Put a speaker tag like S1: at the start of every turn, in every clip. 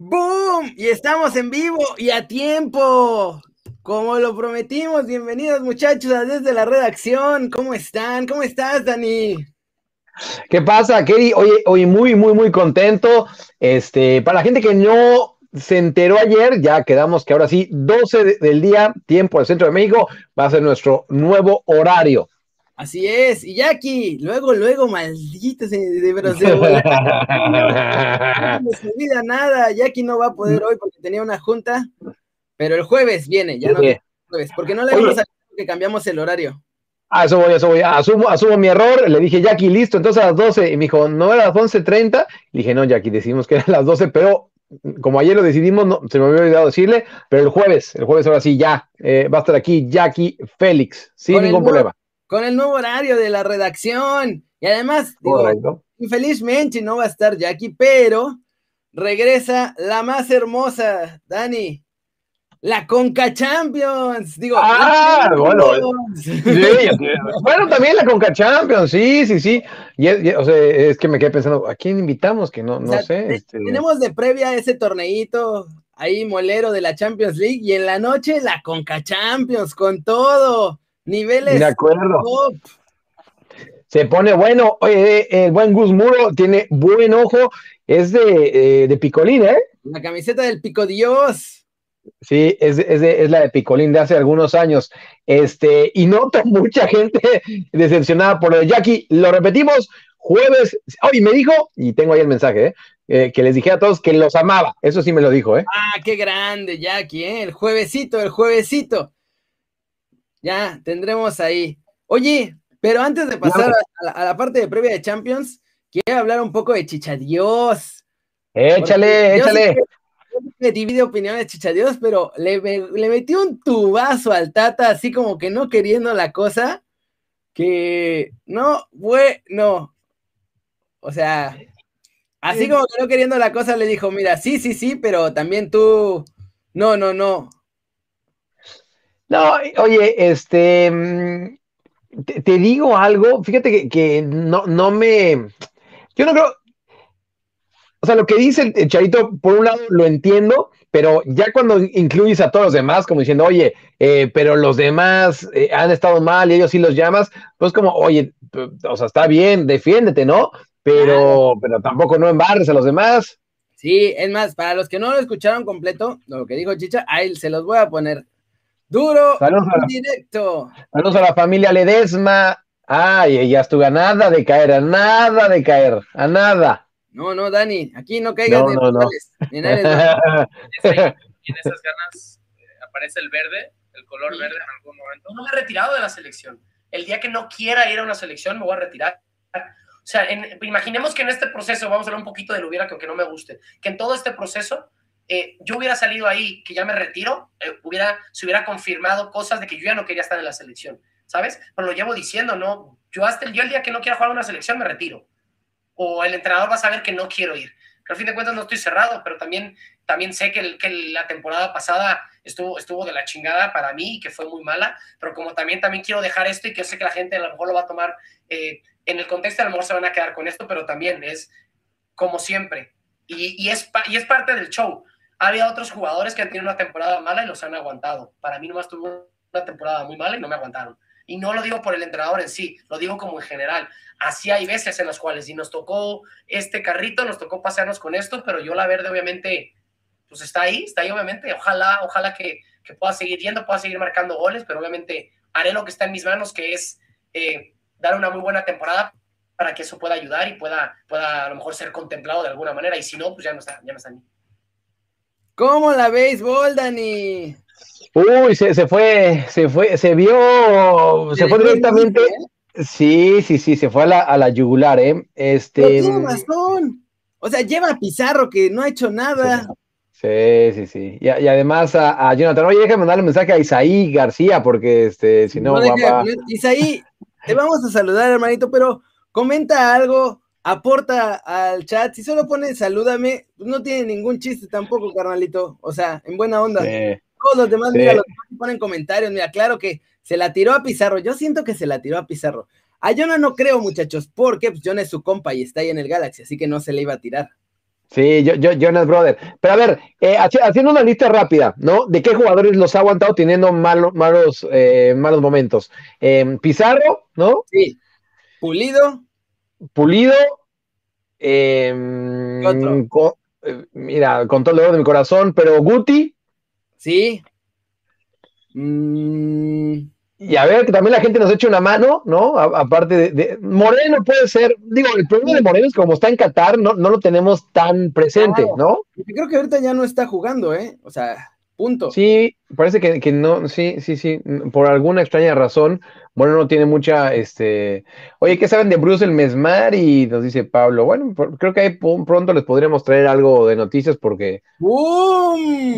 S1: Boom! Y estamos en vivo y a tiempo. Como lo prometimos, bienvenidos muchachos a desde la redacción. ¿Cómo están? ¿Cómo estás, Dani?
S2: ¿Qué pasa, Kerry? Oye, hoy muy, muy, muy contento. Este, para la gente que no se enteró ayer, ya quedamos que ahora sí, 12 del día, tiempo del centro de México, va a ser nuestro nuevo horario.
S1: Así es, y Jackie, luego, luego, maldito, de, de, no se olvida nada, Jackie no va a poder hoy porque tenía una junta, pero el jueves viene, ya no jueves, porque no le vamos a que cambiamos el horario.
S2: Ah, eso voy, eso voy, asumo, asumo mi error, le dije, Jackie, listo, entonces a las 12, y me dijo, no era a las 11.30, le dije, no, Jackie, decimos que era a las 12, pero como ayer lo decidimos, no, se me había olvidado decirle, pero el jueves, el jueves ahora sí, ya, eh, va a estar aquí Jackie Félix, sin ningún problema
S1: con el nuevo horario de la redacción. Y además, digo, infelizmente no va a estar Jackie, pero regresa la más hermosa, Dani. La Conca Champions, digo.
S2: Ah, bueno. bueno, también la Conca Champions, sí, sí, sí. Y es, o sea, es que me quedé pensando, ¿a quién invitamos? Que no, no sé.
S1: Este tenemos de previa ese torneito ahí molero de la Champions League y en la noche la Conca Champions con todo. Niveles.
S2: De acuerdo. Se pone bueno. Oye, el buen Gus Muro tiene buen ojo. Es de, eh, de Picolín, ¿eh?
S1: La camiseta del Pico Dios.
S2: Sí, es, es, la de Picolín de hace algunos años. Este, y noto mucha gente decepcionada por lo de Jackie. Lo repetimos, jueves. Hoy me dijo, y tengo ahí el mensaje, ¿eh? ¿eh? que les dije a todos que los amaba. Eso sí me lo dijo, ¿eh?
S1: Ah, qué grande, Jackie, ¿eh? El juevesito, el juevesito ya tendremos ahí. Oye, pero antes de pasar a la, parte de previa de Champions, quiero hablar un poco de Chichadios.
S2: Échale, échale.
S1: Me divide opiniones Chichadios, pero le, le metió un tubazo al Tata, así como que no queriendo la cosa, que no, bueno. O sea, así como que no queriendo la cosa, le dijo, mira, sí, sí, sí, pero también tú, no, no, no.
S2: No, oye, este, mm, te, digo algo, fíjate que, no, no me, yo no creo, o sea, lo que dice el, Charito, por un lado lo entiendo, pero ya cuando incluyes a todos los demás, como diciendo, oye, eh, pero los demás eh, han estado mal y ellos sí los llamas, pues como, oye, o sea, está bien, defiéndete, ¿no? Pero, pero tampoco no embarres a los demás.
S1: Sí, es más, para los que no lo escucharon completo, lo que dijo Chicha, ahí se los voy a poner. Duro
S2: Saludos directo. Saludos a la familia Ledesma. Ay, ya estuvo a nada de caer, a nada de caer, a nada.
S1: No, no, Dani, aquí no caigas no, no, no.
S3: y en esas ganas eh, aparece el verde, el color verde en algún momento. No me he retirado de la selección. El día que no quiera ir a una selección, me voy a retirar. O sea, imaginemos que en este proceso, vamos a hablar un poquito de lo hubiera que aunque no me guste, que en todo este proceso eh, yo hubiera salido ahí, que ya me retiro, eh, hubiera, se hubiera confirmado cosas de que yo ya no quería estar en la selección, ¿sabes? Pero lo llevo diciendo, ¿no? Yo hasta el, día que no quiera jugar una selección me retiro. O el entrenador va a saber que no quiero ir. Pero al fin de cuentas no estoy cerrado, pero también, también sé que, que la temporada pasada estuvo, estuvo de la chingada para mí y que fue muy mala, pero como también, también quiero dejar esto y que sé que la gente a lo mejor lo va a tomar eh, en el contexto, a lo mejor se van a quedar con esto, pero también es como siempre. Y, y, es, y es parte del show había otros jugadores que han tenido una temporada mala y los han aguantado. Para mí nomás tuvo una temporada muy mala y no me aguantaron. Y no lo digo por el entrenador en sí, lo digo como en general. Así hay veces en las cuales si nos tocó este carrito, nos tocó pasearnos con esto, pero yo la verde obviamente, pues está ahí, está ahí obviamente. Ojalá, ojalá que, que pueda seguir yendo, pueda seguir marcando goles, pero obviamente haré lo que está en mis manos, que es eh, dar una muy buena temporada para que eso pueda ayudar y pueda, pueda a lo mejor ser contemplado de alguna manera. Y si no, pues ya no está, ya no está ni.
S1: ¿Cómo la béisbol, Dani?
S2: Uy, se, fue, se fue, se vio, se fue directamente. Sí, sí, sí, se fue a la, a la yugular, ¿eh? Este.
S1: Pero razón. O sea, lleva a Pizarro que no ha hecho nada.
S2: Sí, sí, sí. Y, además a, Jonathan, oye, déjame mandarle un mensaje a Isaí García, porque este, si no,
S1: va, Isaí, te vamos a saludar, hermanito, pero comenta algo, aporta al chat. Si solo pones salúdame, no tiene ningún chiste tampoco, carnalito. O sea, en buena onda. Todos los demás, mira, los demás ponen comentarios. Mira, claro que se la tiró a Pizarro. Yo siento que se la tiró a Pizarro. A Jonah no creo, muchachos, porque pues, Jonah es su compa y está ahí en el Galaxy, así que no se le iba a tirar.
S2: Sí, yo, yo, Jonas Brother. Pero a ver, eh, haciendo una lista rápida, ¿no? ¿De qué jugadores los ha aguantado teniendo malos, malos, eh, malos momentos? Em, Pizarro, ¿no?
S1: Sí. Pulido.
S2: Pulido. Em, eh, mira, con todo el dolor de mi corazón, pero Guti.
S1: Sí. Mm,
S2: y a ver, que también la gente nos eche una mano, ¿no? aparte de, Moreno puede ser, digo, el problema de Moreno es que como está en Qatar, no, no lo tenemos tan presente, ¿no?
S1: Yo creo que ahorita ya no está jugando, ¿eh? O sea, punto.
S2: Sí, parece que, que no, sí, sí, sí, por alguna extraña razón, bueno, no tiene mucha, este, oye, ¿qué saben de Bruce el Mesmar? Y nos dice Pablo, bueno, creo que ahí pronto les podríamos traer algo de noticias porque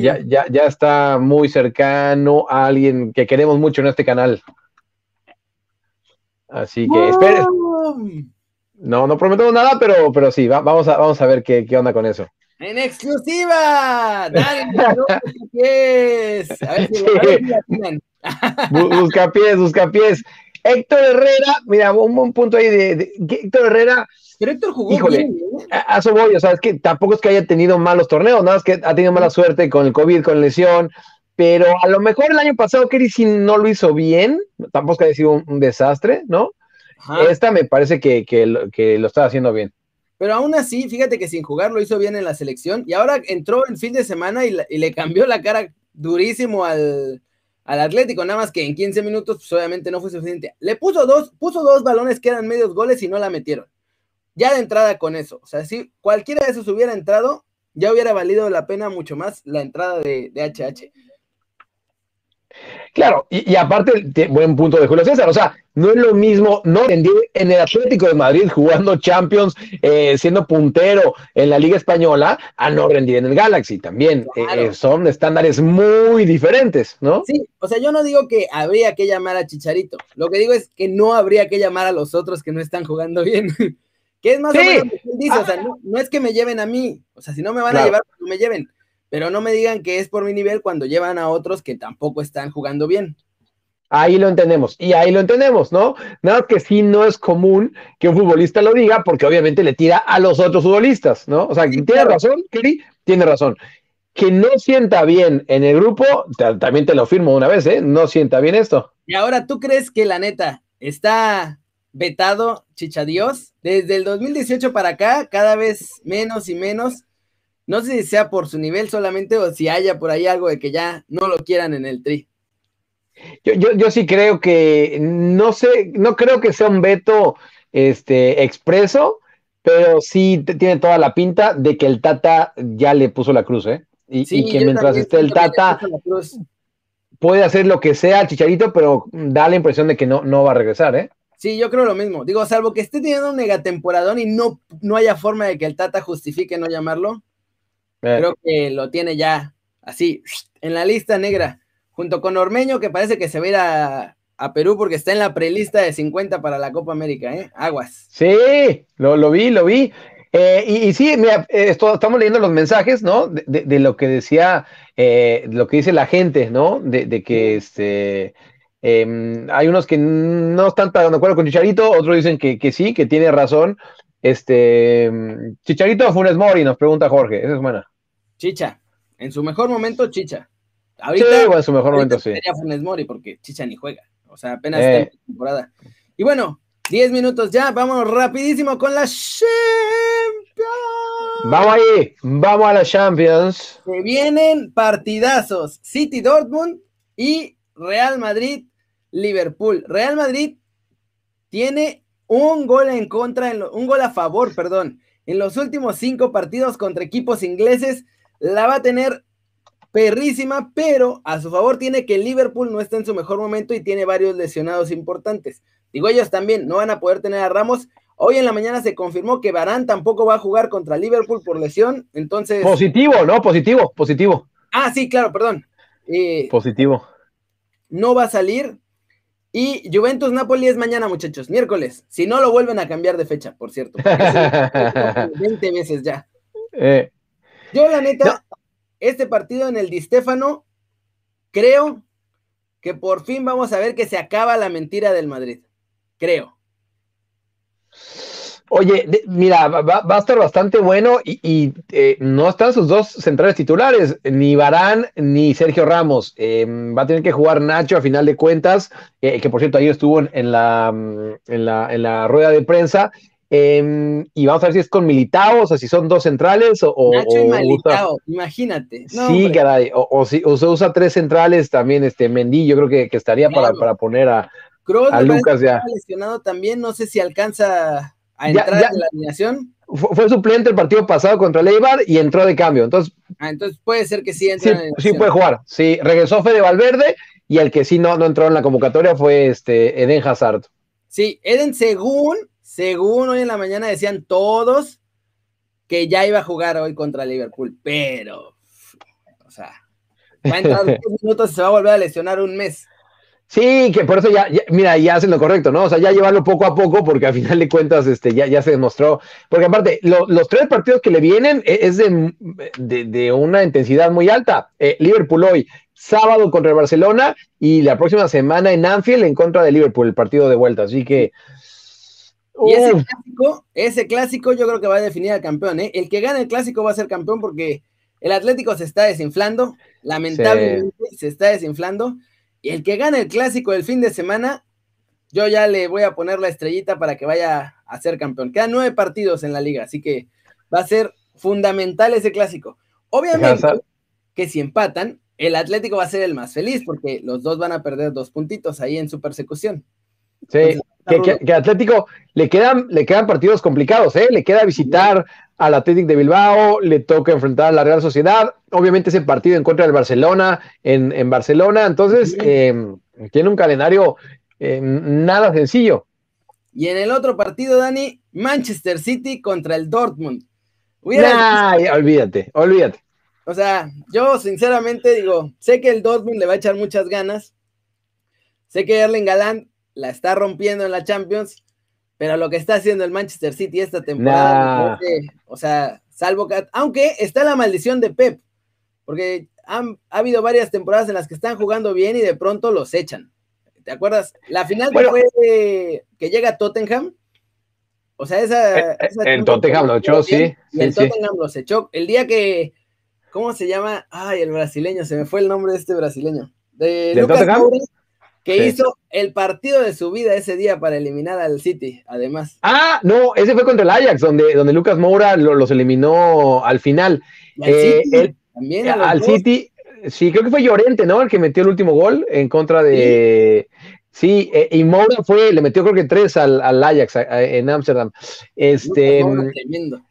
S2: ya, ya, ya está muy cercano a alguien que queremos mucho en este canal. Así que esperen. No, no prometemos nada, pero, pero sí, vamos, a, vamos a ver qué, qué onda con eso.
S1: En exclusiva, dale, pies. A ver si,
S2: busca pies, busca pies. Héctor Herrera, mira, un, buen punto ahí de, Héctor Herrera.
S1: Pero Héctor jugó bien,
S2: ¿eh? a, eso voy, o sea, es que tampoco es que haya tenido malos torneos, nada más que ha tenido mala suerte con el COVID, con lesión, pero a lo mejor el año pasado Kerry no lo hizo bien, tampoco es que haya sido un, desastre, ¿no? Esta me parece que, que, lo está haciendo bien.
S1: Pero aún así, fíjate que sin jugar lo hizo bien en la selección y ahora entró en fin de semana y, le cambió la cara durísimo al, Atlético, nada más que en 15 minutos pues obviamente no fue suficiente. Le puso dos, puso dos balones que eran medios goles y no la metieron. Ya de entrada con eso, o sea, si cualquiera de esos hubiera entrado, ya hubiera valido la pena mucho más la entrada de, de HH.
S2: Claro, y, aparte, buen punto de Julio César, o sea, no es lo mismo no rendir en el Atlético de Madrid jugando Champions, eh, siendo puntero en la Liga Española, a no rendir en el Galaxy también. Eh, eh, son estándares muy diferentes, ¿no?
S1: Sí, o sea, yo no digo que habría que llamar a Chicharito, lo que digo es que no habría que llamar a los otros que no están jugando bien. que es más o menos lo que él dice, o sea, no, no, es que me lleven a mí, o sea, si no me van a llevar, pues no me lleven pero no me digan que es por mi nivel cuando llevan a otros que tampoco están jugando bien.
S2: Ahí lo entendemos, y ahí lo entendemos, ¿no? Nada que sí no es común que un futbolista lo diga, porque obviamente le tira a los otros futbolistas, ¿no? O sea, tiene razón, Kelly, tiene razón. Que no sienta bien en el grupo, también te lo firmo una vez, ¿eh? No sienta bien esto.
S1: Y ahora, ¿tú crees que la neta está vetado Chichadios? Desde el 2018 para acá, cada vez menos y menos no sé si sea por su nivel solamente o si haya por ahí algo de que ya no lo quieran en el tri.
S2: Yo, yo, sí creo que, no sé, no creo que sea un veto este, expreso, pero sí tiene toda la pinta de que el Tata ya le puso la cruz, ¿eh? Y, que mientras esté el Tata puede hacer lo que sea Chicharito, pero da la impresión de que no, no va a regresar, ¿eh?
S1: Sí, yo creo lo mismo. Digo, salvo que esté teniendo un megatemporadón y no, no haya forma de que el Tata justifique no llamarlo, eh. Creo que lo tiene ya así, en la lista negra, junto con Ormeño, que parece que se va a ir a, Perú porque está en la prelista de 50 para la Copa América, ¿eh? Aguas.
S2: Sí, lo, vi, lo vi. Eh, y, sí, mira, eh, estamos leyendo los mensajes, ¿no? De, lo que decía, lo que dice la gente, ¿no? De, que este, em, hay unos que no están de acuerdo con Chicharito, otros dicen que, que sí, que tiene razón. Este, Chicharito Funes Mori, nos pregunta Jorge, esa es buena.
S1: Chicha. En su mejor momento, Chicha.
S2: Ahorita, sí, en su mejor momento, sí.
S1: Sería Funes Mori porque Chicha ni juega. O sea, apenas está en eh. temporada. Y bueno, 10 minutos ya. Vámonos rapidísimo con la Champions.
S2: Vamos ahí. Vamos a la Champions.
S1: Se vienen partidazos. City Dortmund y Real Madrid Liverpool. Real Madrid tiene un gol en contra, un gol a favor, perdón, en los últimos cinco partidos contra equipos ingleses la va a tener perrísima, pero a su favor tiene que Liverpool no está en su mejor momento y tiene varios lesionados importantes. Digo, ellos también no van a poder tener a Ramos. Hoy en la mañana se confirmó que Barán tampoco va a jugar contra Liverpool por lesión, entonces...
S2: Positivo, ¿no? Positivo, positivo.
S1: Ah, sí, claro, perdón.
S2: Eh, positivo.
S1: No va a salir. Y Juventus Napoli es mañana, muchachos, miércoles. Si no lo vuelven a cambiar de fecha, por cierto. 20 veces ya. Eh. Yo, la neta, este partido en el Di Stéfano, creo que por fin vamos a ver que se acaba la mentira del Madrid. Creo.
S2: Oye, mira, va, a estar bastante bueno y, eh, no están sus dos centrales titulares, ni Barán ni Sergio Ramos. Em, va a tener que jugar Nacho a final de cuentas, eh, que por cierto ahí estuvo en la, en la, en la rueda de prensa. Em, y vamos a ver si es con Militao, o sea, si son dos centrales o.
S1: Nacho y Militao, imagínate.
S2: sí, caray, o, si se usa tres centrales también, este Mendy, yo creo que, estaría para, para, poner a, a Lucas ya.
S1: lesionado también, no sé si alcanza a entrar en la alineación.
S2: Fue, suplente el partido pasado contra el Eibar y entró de cambio. Entonces,
S1: ah, entonces puede ser que sí entre.
S2: Sí, sí puede jugar. Sí, regresó Fede Valverde y el que sí no, no entró en la convocatoria fue este Eden Hazard.
S1: Sí, Eden, según, según hoy en la mañana decían todos que ya iba a jugar hoy contra Liverpool, pero, o sea, va a entrar 10 minutos y se va a volver a lesionar un mes.
S2: Sí, que por eso ya, mira, ya hacen lo correcto, ¿no? O sea, ya llevarlo poco a poco, porque al final de cuentas, este, ya, ya se demostró. Porque aparte, los tres partidos que le vienen e, es de, una intensidad muy alta. Eh, Liverpool hoy, sábado contra el Barcelona y la próxima semana en Anfield en contra de Liverpool, el partido de vuelta. Así que.
S1: Y ese clásico, ese clásico yo creo que va a definir al campeón, ¿eh? El que gane el clásico va a ser campeón porque el Atlético se está desinflando, lamentablemente se está desinflando. Y el que gane el clásico del fin de semana, yo ya le voy a poner la estrellita para que vaya a ser campeón. Quedan nueve partidos en la liga, así que va a ser fundamental ese clásico. Obviamente que si empatan, el Atlético va a ser el más feliz porque los dos van a perder dos puntitos ahí en su persecución.
S2: Sí, que, Atlético le quedan, le quedan partidos complicados, ¿eh? Le queda visitar al Atlético de Bilbao, le toca enfrentar a la Real Sociedad, obviamente ese partido en contra del Barcelona, en, Barcelona, entonces em, tiene un calendario em, nada sencillo.
S1: Y en el otro partido, Dani, Manchester City contra el Dortmund.
S2: olvídate, olvídate.
S1: O sea, yo sinceramente digo, sé que el Dortmund le va a echar muchas ganas. Sé que Erling Galán la está rompiendo en la Champions, pero lo que está haciendo el Manchester City esta temporada, o sea, salvo que, aunque está la maldición de Pep, porque ha habido varias temporadas en las que están jugando bien y de pronto los echan. ¿Te acuerdas? La final fue que llega Tottenham. O sea, esa.
S2: Eh, eh, el Tottenham lo echó, sí.
S1: el Tottenham los echó. El día que. ¿Cómo se llama? Ay, el brasileño, se me fue el nombre de este brasileño. De Lucas que hizo el partido de su vida ese día para eliminar al City, además.
S2: Ah, no, ese fue contra el Ajax, donde, donde Lucas Moura los eliminó al final. Eh, también al City, sí, creo que fue Llorente, ¿no? El que metió el último gol en contra de. Sí, eh, y Moura fue, le metió creo que tres al, Ajax en Ámsterdam. Este. tremendo.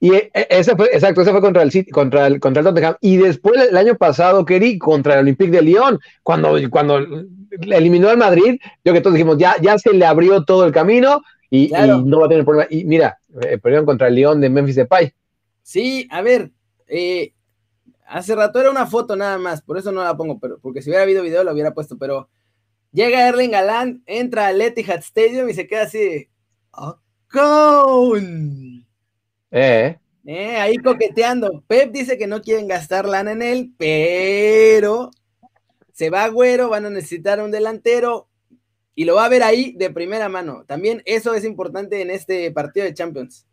S2: Y e, e, ese fue, exacto, ese fue contra el contra el, contra el Tottenham. Y después el año pasado, Kerry, contra el Olympique de Lyon, cuando, cuando eliminó al Madrid, yo que todos dijimos, ya, ya se le abrió todo el camino y, no va a tener problema. Y mira, eh, perdieron contra el Lyon de Memphis Depay.
S1: Sí, a ver, eh, hace rato era una foto nada más, por eso no la pongo, pero porque si hubiera habido video lo hubiera puesto, pero llega Erling Galán, entra al Etihad Stadium y se queda así, oh,
S2: eh.
S1: eh. ahí coqueteando. Pep dice que no quieren gastar lana en él, pero se va Güero, van a necesitar un delantero y lo va a ver ahí de primera mano. También eso es importante en este partido de Champions.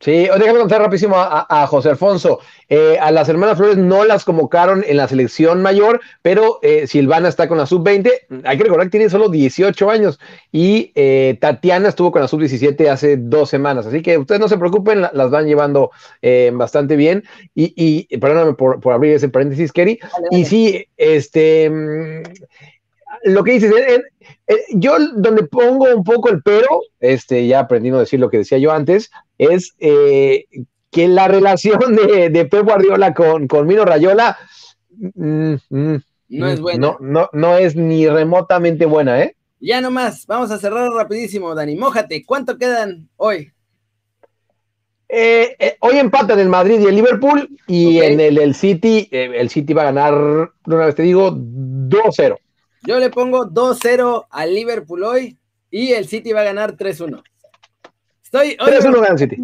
S2: Sí, déjame contar rapidísimo a, José Alfonso. Eh, a las hermanas Flores no las convocaron en la selección mayor, pero eh, Silvana está con la sub-20. Hay que recordar que tiene solo 18 años y eh, Tatiana estuvo con la sub-17 hace dos semanas. Así que ustedes no se preocupen, las van llevando bastante bien. Y, y perdóname por, abrir ese paréntesis, Kerry. Y sí, este mm, lo que dices, yo donde pongo un poco el pero, este, ya aprendiendo a decir lo que decía yo antes, es eh, que la relación de, de, Pep Guardiola con, con Mino Rayola
S1: mm, mm, no es buena.
S2: No, no, no es ni remotamente buena, ¿eh?
S1: Ya nomás, vamos a cerrar rapidísimo, Dani. Mójate, ¿cuánto quedan hoy?
S2: Eh, eh, hoy empatan el Madrid y el Liverpool y en el, el City, eh, el City va a ganar, una vez te digo, 2-0.
S1: Yo le pongo 2-0 al Liverpool hoy y el City va a ganar 3-1. Estoy
S2: 3-1 gana el City.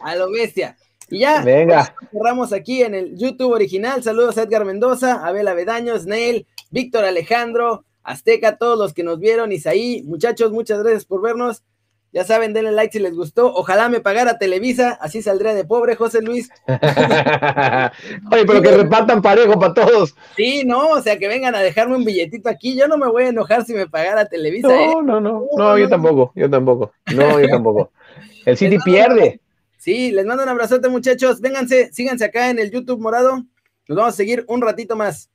S1: A lo bestia. Y ya
S2: Venga.
S1: cerramos aquí en el YouTube original. Saludos a Edgar Mendoza, Abel Avedaño, Snail, Víctor Alejandro, Azteca, todos los que nos vieron, Isaí. Muchachos, muchas gracias por vernos. Ya saben, denle like si les gustó. Ojalá me pagara Televisa, así saldría de pobre, José Luis.
S2: Oye, pero que repartan parejo para todos.
S1: Sí, no, o sea, que vengan a dejarme un billetito aquí. Yo no me voy a enojar si me pagara Televisa.
S2: No,
S1: ¿eh?
S2: no, no, no, yo tampoco, yo tampoco. No, yo tampoco. El City pierde.
S1: Sí, les mando un abrazote, muchachos. Vénganse, síganse acá en el YouTube morado. Nos vamos a seguir un ratito más.